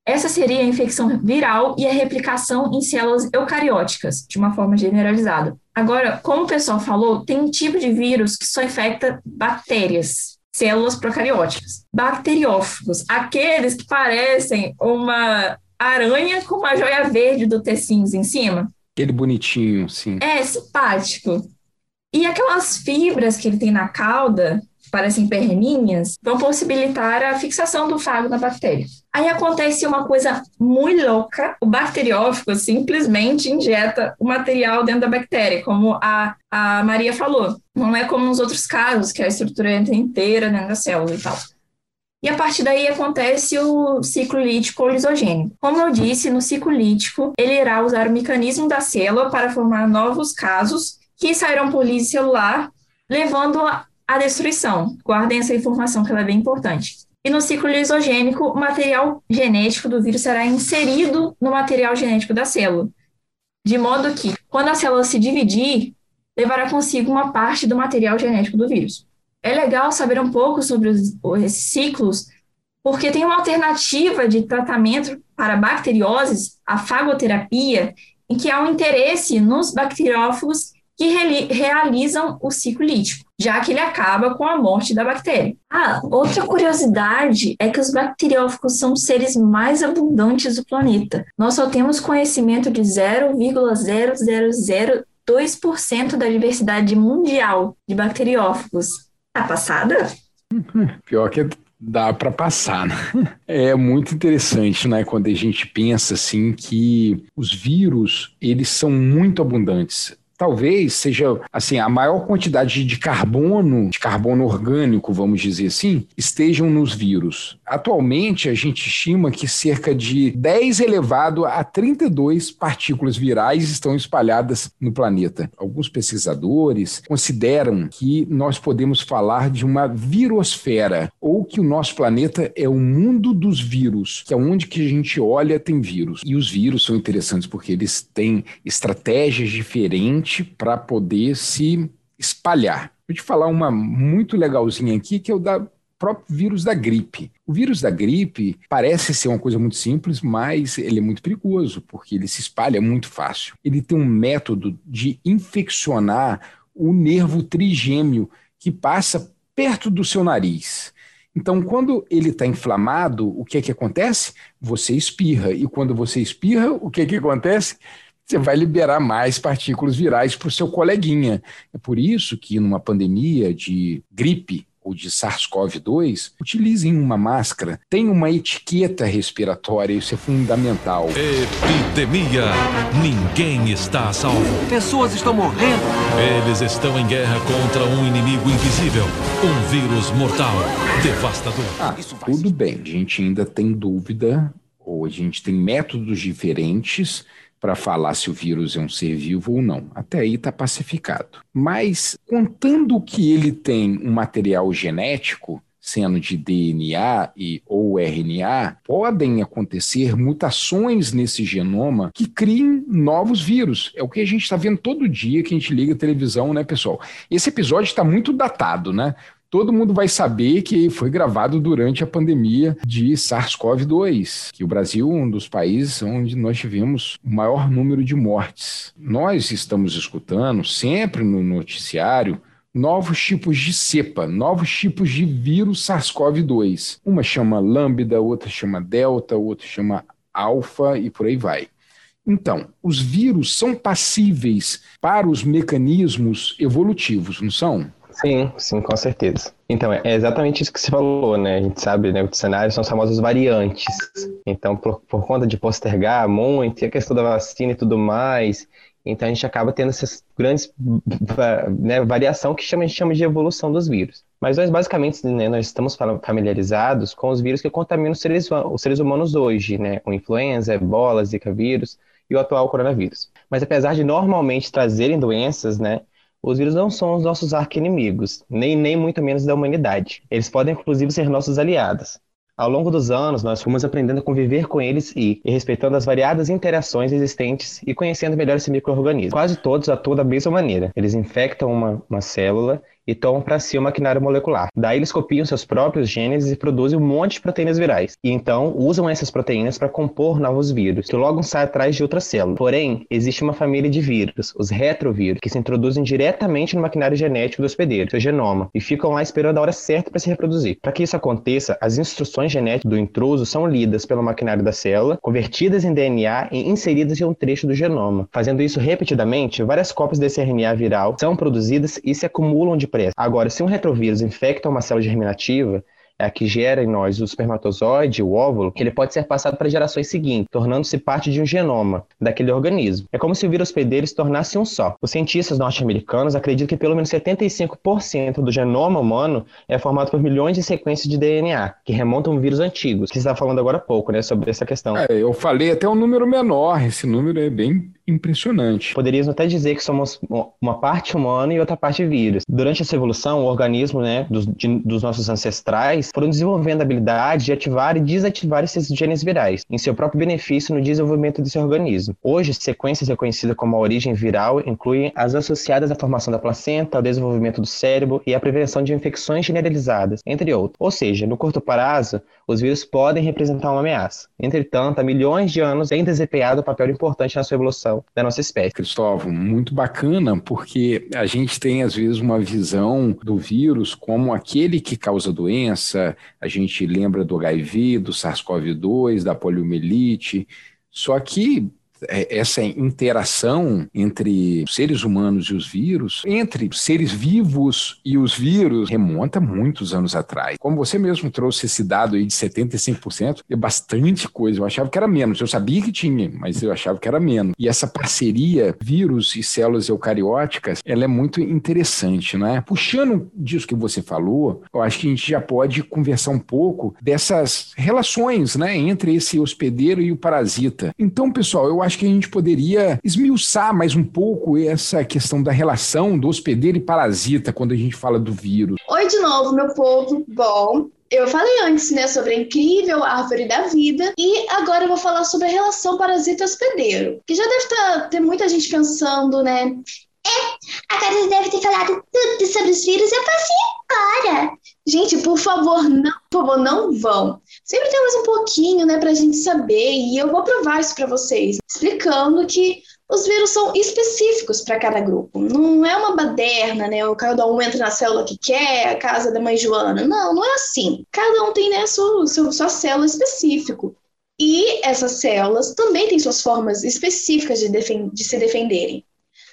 Essa seria a infecção viral e a replicação em células eucarióticas, de uma forma generalizada. Agora, como o pessoal falou, tem um tipo de vírus que só infecta bactérias, células procarióticas. Bacteriófagos, aqueles que parecem uma aranha com uma joia verde do tecinhos em cima. Aquele bonitinho, sim. É, simpático. E aquelas fibras que ele tem na cauda, parecem perninhas, vão possibilitar a fixação do fago na bactéria. Aí acontece uma coisa muito louca, o bacteriófago simplesmente injeta o material dentro da bactéria, como a, a Maria falou. Não é como nos outros casos, que a estrutura entra inteira dentro da célula e tal. E a partir daí acontece o ciclo lítico lisogênico. Como eu disse, no ciclo lítico, ele irá usar o mecanismo da célula para formar novos casos que sairão por lise celular, levando a destruição. Guardem essa informação que ela é bem importante. E no ciclo lisogênico, o material genético do vírus será inserido no material genético da célula, de modo que, quando a célula se dividir, levará consigo uma parte do material genético do vírus. É legal saber um pouco sobre os, esses ciclos, porque tem uma alternativa de tratamento para bacterioses, a fagoterapia, em que há um interesse nos bacteriófagos que realizam o ciclo lítico já que ele acaba com a morte da bactéria. Ah, outra curiosidade é que os bacteriófagos são os seres mais abundantes do planeta. Nós só temos conhecimento de 0,0002% da diversidade mundial de bacteriófagos. Tá passada? Pior que dá para passar. Né? É muito interessante, né, quando a gente pensa assim que os vírus, eles são muito abundantes talvez seja assim a maior quantidade de carbono, de carbono orgânico, vamos dizer assim, estejam nos vírus. Atualmente a gente estima que cerca de 10 elevado a 32 partículas virais estão espalhadas no planeta. Alguns pesquisadores consideram que nós podemos falar de uma virosfera ou que o nosso planeta é o mundo dos vírus, que é onde que a gente olha tem vírus. E os vírus são interessantes porque eles têm estratégias diferentes para poder se espalhar. Vou te falar uma muito legalzinha aqui, que é o da próprio vírus da gripe. O vírus da gripe parece ser uma coisa muito simples, mas ele é muito perigoso, porque ele se espalha muito fácil. Ele tem um método de infeccionar o nervo trigêmeo que passa perto do seu nariz. Então, quando ele está inflamado, o que é que acontece? Você espirra. E quando você espirra, o que é que acontece? você vai liberar mais partículas virais para o seu coleguinha. É por isso que numa pandemia de gripe ou de SARS-CoV-2, utilizem uma máscara. Tem uma etiqueta respiratória, isso é fundamental. Epidemia. Ninguém está a salvo. Pessoas estão morrendo. Eles estão em guerra contra um inimigo invisível, um vírus mortal, devastador. Ah, tudo bem, a gente ainda tem dúvida, ou a gente tem métodos diferentes para falar se o vírus é um ser vivo ou não. Até aí está pacificado. Mas, contando que ele tem um material genético, sendo de DNA e ou RNA, podem acontecer mutações nesse genoma que criem novos vírus. É o que a gente está vendo todo dia que a gente liga a televisão, né, pessoal? Esse episódio está muito datado, né? Todo mundo vai saber que foi gravado durante a pandemia de SARS-CoV-2, que o Brasil é um dos países onde nós tivemos o maior número de mortes. Nós estamos escutando sempre no noticiário novos tipos de cepa, novos tipos de vírus SARS-CoV-2. Uma chama lambda, outra chama delta, outra chama alfa e por aí vai. Então, os vírus são passíveis para os mecanismos evolutivos, não são? Sim, sim, com certeza. Então, é exatamente isso que você falou, né? A gente sabe, né? Os cenários são as famosas variantes. Então, por, por conta de postergar muito, e a questão da vacina e tudo mais, então a gente acaba tendo essas grandes né, variação que chama, a gente chama de evolução dos vírus. Mas nós basicamente né, nós estamos familiarizados com os vírus que contaminam os seres, os seres humanos hoje, né? O influenza, ebola, zika vírus e o atual coronavírus. Mas apesar de normalmente trazerem doenças, né? Os vírus não são os nossos arqui-inimigos, nem, nem muito menos da humanidade. Eles podem, inclusive, ser nossos aliados. Ao longo dos anos, nós fomos aprendendo a conviver com eles e, e respeitando as variadas interações existentes e conhecendo melhor esse microorganismo. Quase todos atuam da mesma maneira. Eles infectam uma, uma célula e tomam para si o maquinário molecular. Daí eles copiam seus próprios genes e produzem um monte de proteínas virais. E então usam essas proteínas para compor novos vírus, que logo saem atrás de outra célula. Porém, existe uma família de vírus, os retrovírus, que se introduzem diretamente no maquinário genético do hospedeiro, seu genoma, e ficam lá esperando a hora certa para se reproduzir. Para que isso aconteça, as instruções genéticas do intruso são lidas pelo maquinário da célula, convertidas em DNA e inseridas em um trecho do genoma. Fazendo isso repetidamente, várias cópias desse RNA viral são produzidas e se acumulam de Agora, se um retrovírus infecta uma célula germinativa, é a que gera em nós o espermatozoide, o óvulo, ele pode ser passado para gerações seguintes, tornando-se parte de um genoma daquele organismo. É como se o vírus hospedeiro se tornasse um só. Os cientistas norte-americanos acreditam que pelo menos 75% do genoma humano é formado por milhões de sequências de DNA, que remontam vírus antigos. Que você estava falando agora há pouco, né, sobre essa questão. É, eu falei até um número menor, esse número é bem impressionante. Poderíamos até dizer que somos uma parte humana e outra parte vírus. Durante essa evolução, o organismo né, dos, de, dos nossos ancestrais foram desenvolvendo a habilidade de ativar e desativar esses genes virais, em seu próprio benefício no desenvolvimento desse organismo. Hoje, sequências reconhecidas como a origem viral incluem as associadas à formação da placenta, ao desenvolvimento do cérebro e à prevenção de infecções generalizadas, entre outros. Ou seja, no curto prazo, os vírus podem representar uma ameaça. Entretanto, há milhões de anos têm desempenhado um papel importante na sua evolução da nossa espécie. Cristóvão, muito bacana, porque a gente tem às vezes uma visão do vírus como aquele que causa doença, a gente lembra do HIV, do SARS-CoV-2, da poliomielite, só que essa interação entre seres humanos e os vírus, entre seres vivos e os vírus, remonta muitos anos atrás. Como você mesmo trouxe esse dado aí de 75%, é bastante coisa. Eu achava que era menos. Eu sabia que tinha, mas eu achava que era menos. E essa parceria vírus e células eucarióticas, ela é muito interessante, né? Puxando disso que você falou, eu acho que a gente já pode conversar um pouco dessas relações, né, entre esse hospedeiro e o parasita. Então, pessoal, eu acho que a gente poderia esmiuçar mais um pouco essa questão da relação do hospedeiro e parasita quando a gente fala do vírus. Oi de novo, meu povo. Bom, eu falei antes, né, sobre a incrível árvore da vida e agora eu vou falar sobre a relação parasita-hospedeiro, que já deve tá, ter muita gente pensando, né, é, agora você deve ter falado tudo sobre os vírus, eu passei agora. Gente, por favor, não, por favor, não vão. Sempre tem mais um pouquinho, né, pra gente saber, e eu vou provar isso para vocês, explicando que os vírus são específicos para cada grupo. Não é uma baderna, né? O cada um entra na célula que quer, a casa da mãe Joana. Não, não é assim. Cada um tem né, sua, sua, sua célula específica. E essas células também têm suas formas específicas de, de se defenderem.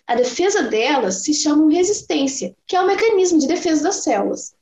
A defesa delas se chama resistência, que é o mecanismo de defesa das células.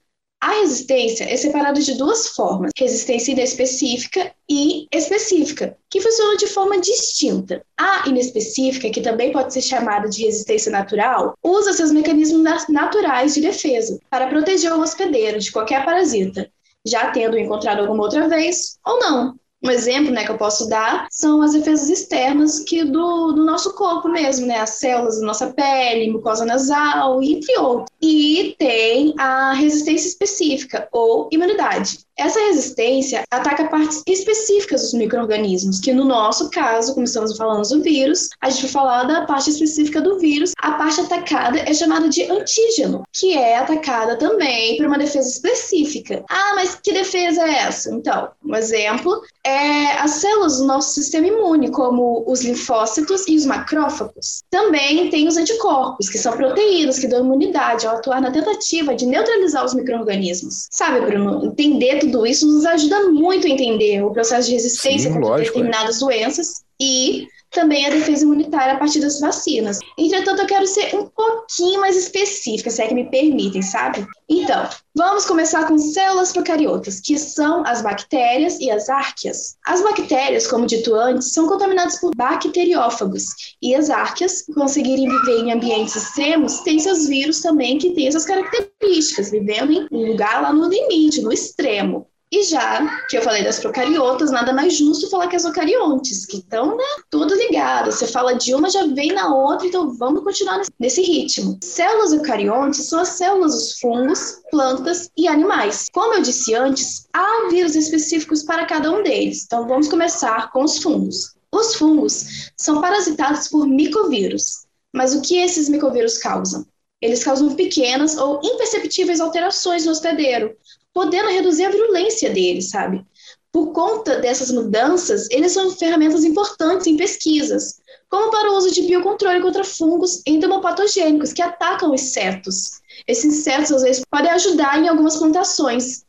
A resistência é separada de duas formas: resistência inespecífica e específica, que funcionam de forma distinta. A inespecífica, que também pode ser chamada de resistência natural, usa seus mecanismos naturais de defesa para proteger o hospedeiro de qualquer parasita, já tendo encontrado alguma outra vez ou não. Um exemplo né, que eu posso dar são as defesas externas que do, do nosso corpo mesmo, né? As células da nossa pele, mucosa nasal, entre outros. E tem a resistência específica ou imunidade. Essa resistência ataca partes específicas dos micro-organismos, que no nosso caso, como estamos falando do vírus, a gente vai falar da parte específica do vírus. A parte atacada é chamada de antígeno, que é atacada também por uma defesa específica. Ah, mas que defesa é essa? Então, um exemplo é as células do nosso sistema imune, como os linfócitos e os macrófagos. Também tem os anticorpos, que são proteínas que dão imunidade ao atuar na tentativa de neutralizar os micro-organismos. Sabe, Bruno, entender tudo isso nos ajuda muito a entender o processo de resistência Sim, contra lógico, determinadas é. doenças e também a defesa imunitária a partir das vacinas. Entretanto, eu quero ser um pouquinho mais específica, se é que me permitem, sabe? Então, vamos começar com células procariotas, que são as bactérias e as árqueas. As bactérias, como dito antes, são contaminadas por bacteriófagos, e as árqueas, conseguirem viver em ambientes extremos, têm seus vírus também que têm essas características, vivendo em um lugar lá no limite, no extremo. E já que eu falei das procariotas, nada mais justo falar que as eucariontes, que estão né, tudo ligado. Você fala de uma, já vem na outra, então vamos continuar nesse ritmo. Células eucariontes são as células dos fungos, plantas e animais. Como eu disse antes, há vírus específicos para cada um deles. Então vamos começar com os fungos. Os fungos são parasitados por micovírus. Mas o que esses micovírus causam? Eles causam pequenas ou imperceptíveis alterações no hospedeiro, podendo reduzir a virulência deles, sabe? Por conta dessas mudanças, eles são ferramentas importantes em pesquisas, como para o uso de biocontrole contra fungos entomopatogênicos que atacam insetos. Esses insetos, às vezes, podem ajudar em algumas plantações.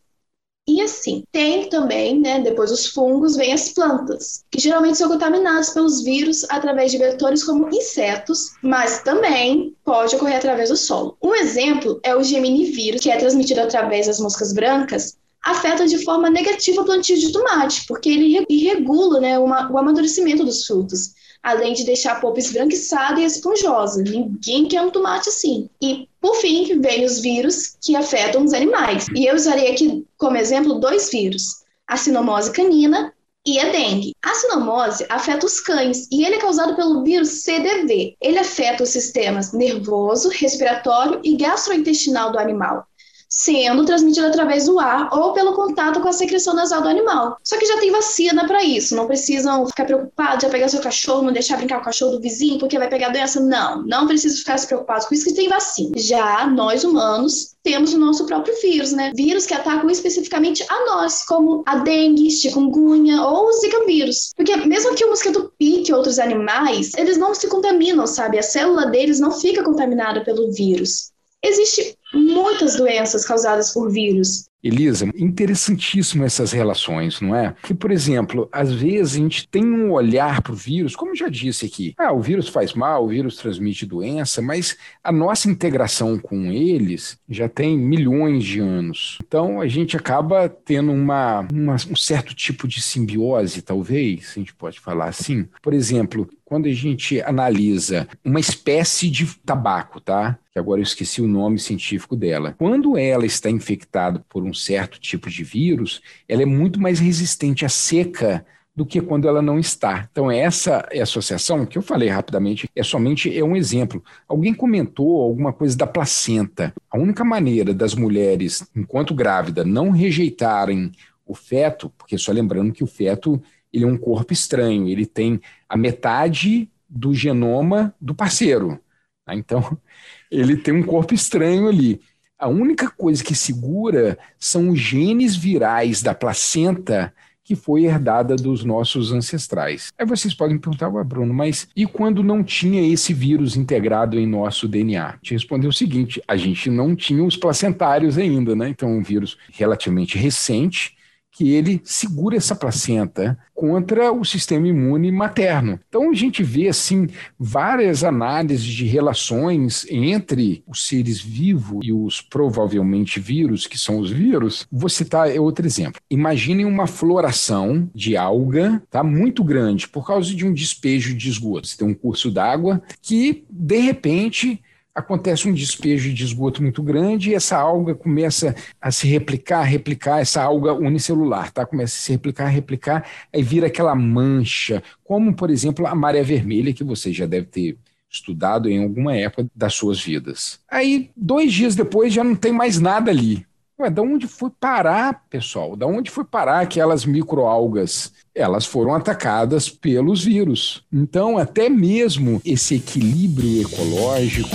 E assim, tem também, né, depois dos fungos, vem as plantas, que geralmente são contaminadas pelos vírus através de vetores como insetos, mas também pode ocorrer através do solo. Um exemplo é o geminivírus, que é transmitido através das moscas brancas, afeta de forma negativa o plantio de tomate, porque ele irregula né, o amadurecimento dos frutos além de deixar a polpa esbranquiçada e esponjosa. Ninguém quer um tomate assim. E, por fim, vem os vírus que afetam os animais. E eu usarei aqui como exemplo dois vírus: a sinomose canina e a dengue. A sinomose afeta os cães e ele é causado pelo vírus CDV. Ele afeta os sistemas nervoso, respiratório e gastrointestinal do animal sendo transmitido através do ar ou pelo contato com a secreção nasal do animal. Só que já tem vacina para isso, não precisam ficar preocupados, já pegar seu cachorro, não deixar brincar com o cachorro do vizinho porque vai pegar doença. Não, não precisa ficar se preocupados com isso que tem vacina. Já nós humanos temos o nosso próprio vírus, né? Vírus que atacam especificamente a nós, como a dengue, chikungunya ou o zika vírus. Porque mesmo que o mosquito pique outros animais, eles não se contaminam, sabe? A célula deles não fica contaminada pelo vírus. Existe muitas doenças causadas por vírus. Elisa, interessantíssimo essas relações, não é? Que, por exemplo, às vezes a gente tem um olhar para o vírus, como já disse aqui, ah, o vírus faz mal, o vírus transmite doença, mas a nossa integração com eles já tem milhões de anos. Então a gente acaba tendo uma, uma um certo tipo de simbiose, talvez, a gente pode falar assim. Por exemplo, quando a gente analisa uma espécie de tabaco, tá? Que agora eu esqueci o nome científico dela. Quando ela está infectada por um certo tipo de vírus, ela é muito mais resistente à seca do que quando ela não está. Então, essa associação que eu falei rapidamente é somente é um exemplo. Alguém comentou alguma coisa da placenta. A única maneira das mulheres, enquanto grávida, não rejeitarem o feto, porque só lembrando que o feto ele é um corpo estranho, ele tem a metade do genoma do parceiro. Tá? Então, ele tem um corpo estranho ali. A única coisa que segura são os genes virais da placenta que foi herdada dos nossos ancestrais. Aí vocês podem perguntar, Ué, Bruno, mas e quando não tinha esse vírus integrado em nosso DNA? Te respondeu o seguinte: a gente não tinha os placentários ainda, né? Então, um vírus relativamente recente que ele segura essa placenta contra o sistema imune materno. Então a gente vê assim várias análises de relações entre os seres vivos e os provavelmente vírus, que são os vírus. Vou citar outro exemplo. Imaginem uma floração de alga, tá muito grande por causa de um despejo de esgoto. Você tem um curso d'água que de repente acontece um despejo de esgoto muito grande e essa alga começa a se replicar, replicar, essa alga unicelular, tá? Começa a se replicar, replicar, aí vira aquela mancha, como, por exemplo, a maré vermelha, que você já deve ter estudado em alguma época das suas vidas. Aí, dois dias depois, já não tem mais nada ali. Ué, da onde foi parar, pessoal? Da onde foi parar aquelas microalgas? Elas foram atacadas pelos vírus. Então, até mesmo esse equilíbrio ecológico.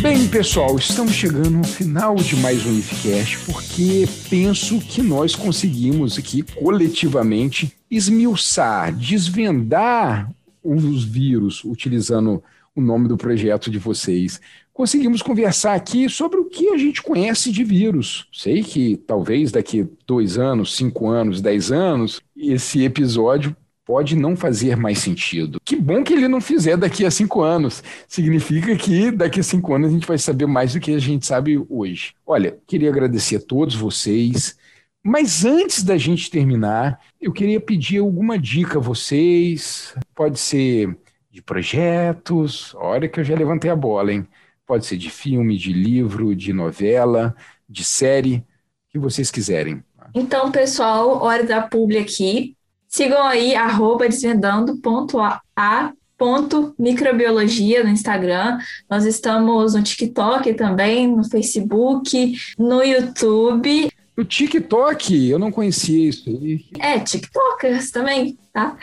Bem, pessoal, estamos chegando ao final de mais um IFCast, porque penso que nós conseguimos aqui coletivamente esmiuçar, desvendar os vírus, utilizando o nome do projeto de vocês. conseguimos conversar aqui sobre o que a gente conhece de vírus. Sei que talvez daqui dois anos, cinco anos, dez anos, esse episódio pode não fazer mais sentido. Que bom que ele não fizer daqui a cinco anos. Significa que daqui a cinco anos a gente vai saber mais do que a gente sabe hoje. Olha, queria agradecer a todos vocês. Mas antes da gente terminar, eu queria pedir alguma dica a vocês. Pode ser de projetos. Olha que eu já levantei a bola, hein? Pode ser de filme, de livro, de novela, de série, o que vocês quiserem. Então, pessoal, hora da publi aqui. Sigam aí, arroba desvendando.a.microbiologia no Instagram. Nós estamos no TikTok também, no Facebook, no YouTube. O TikTok, eu não conhecia isso. É, TikTokers também, tá?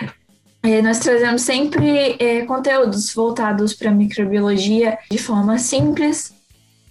É, nós trazemos sempre é, conteúdos voltados para microbiologia de forma simples,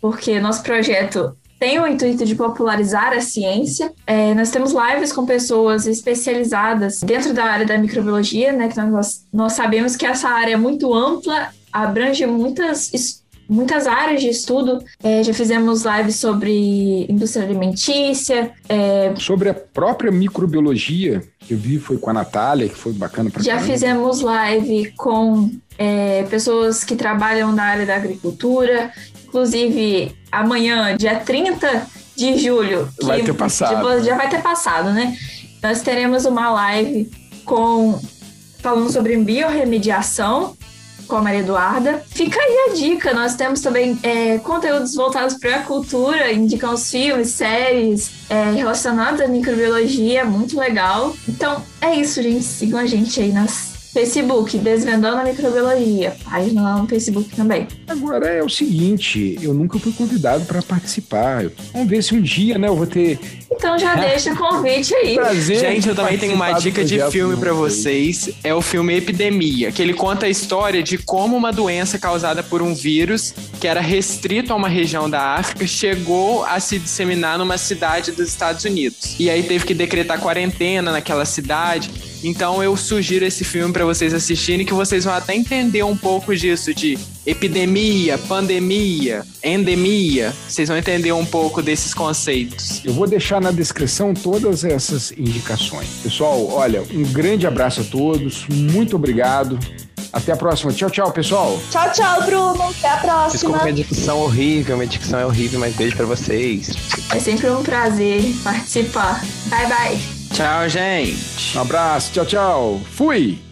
porque nosso projeto tem o intuito de popularizar a ciência. É, nós temos lives com pessoas especializadas dentro da área da microbiologia, né? Que nós, nós sabemos que essa área é muito ampla, abrange muitas muitas áreas de estudo. É, já fizemos lives sobre indústria alimentícia. É... Sobre a própria microbiologia, que eu vi foi com a Natália, que foi bacana para Já caramba. fizemos live com é, pessoas que trabalham na área da agricultura. Inclusive, amanhã, dia 30 de julho, vai ter passado. já vai ter passado, né? Nós teremos uma live com falando sobre biorremediação com a Maria Eduarda. Fica aí a dica, nós temos também é, conteúdos voltados para a cultura, indicamos filmes, séries é, relacionados à microbiologia, muito legal. Então é isso, gente. Sigam a gente aí nas Facebook, Desvendando a Microbiologia, página lá no Facebook também. Agora é o seguinte, eu nunca fui convidado para participar. Vamos ver se um dia, né, eu vou ter. Então já deixa o convite aí. Prazer Gente, eu também tenho uma dica de filme para vocês. É o filme Epidemia, que ele conta a história de como uma doença causada por um vírus que era restrito a uma região da África chegou a se disseminar numa cidade dos Estados Unidos. E aí teve que decretar quarentena naquela cidade. Então eu sugiro esse filme para vocês assistirem que vocês vão até entender um pouco disso de epidemia, pandemia, endemia. Vocês vão entender um pouco desses conceitos. Eu vou deixar na descrição todas essas indicações. Pessoal, olha, um grande abraço a todos. Muito obrigado. Até a próxima. Tchau, tchau, pessoal. Tchau, tchau, Bruno. Até a próxima. Desculpa minha dicção horrível, minha dicção é horrível, mas beijo para vocês. É sempre um prazer participar. Bye, bye. Tchau, gente. Um abraço. Tchau, tchau. Fui.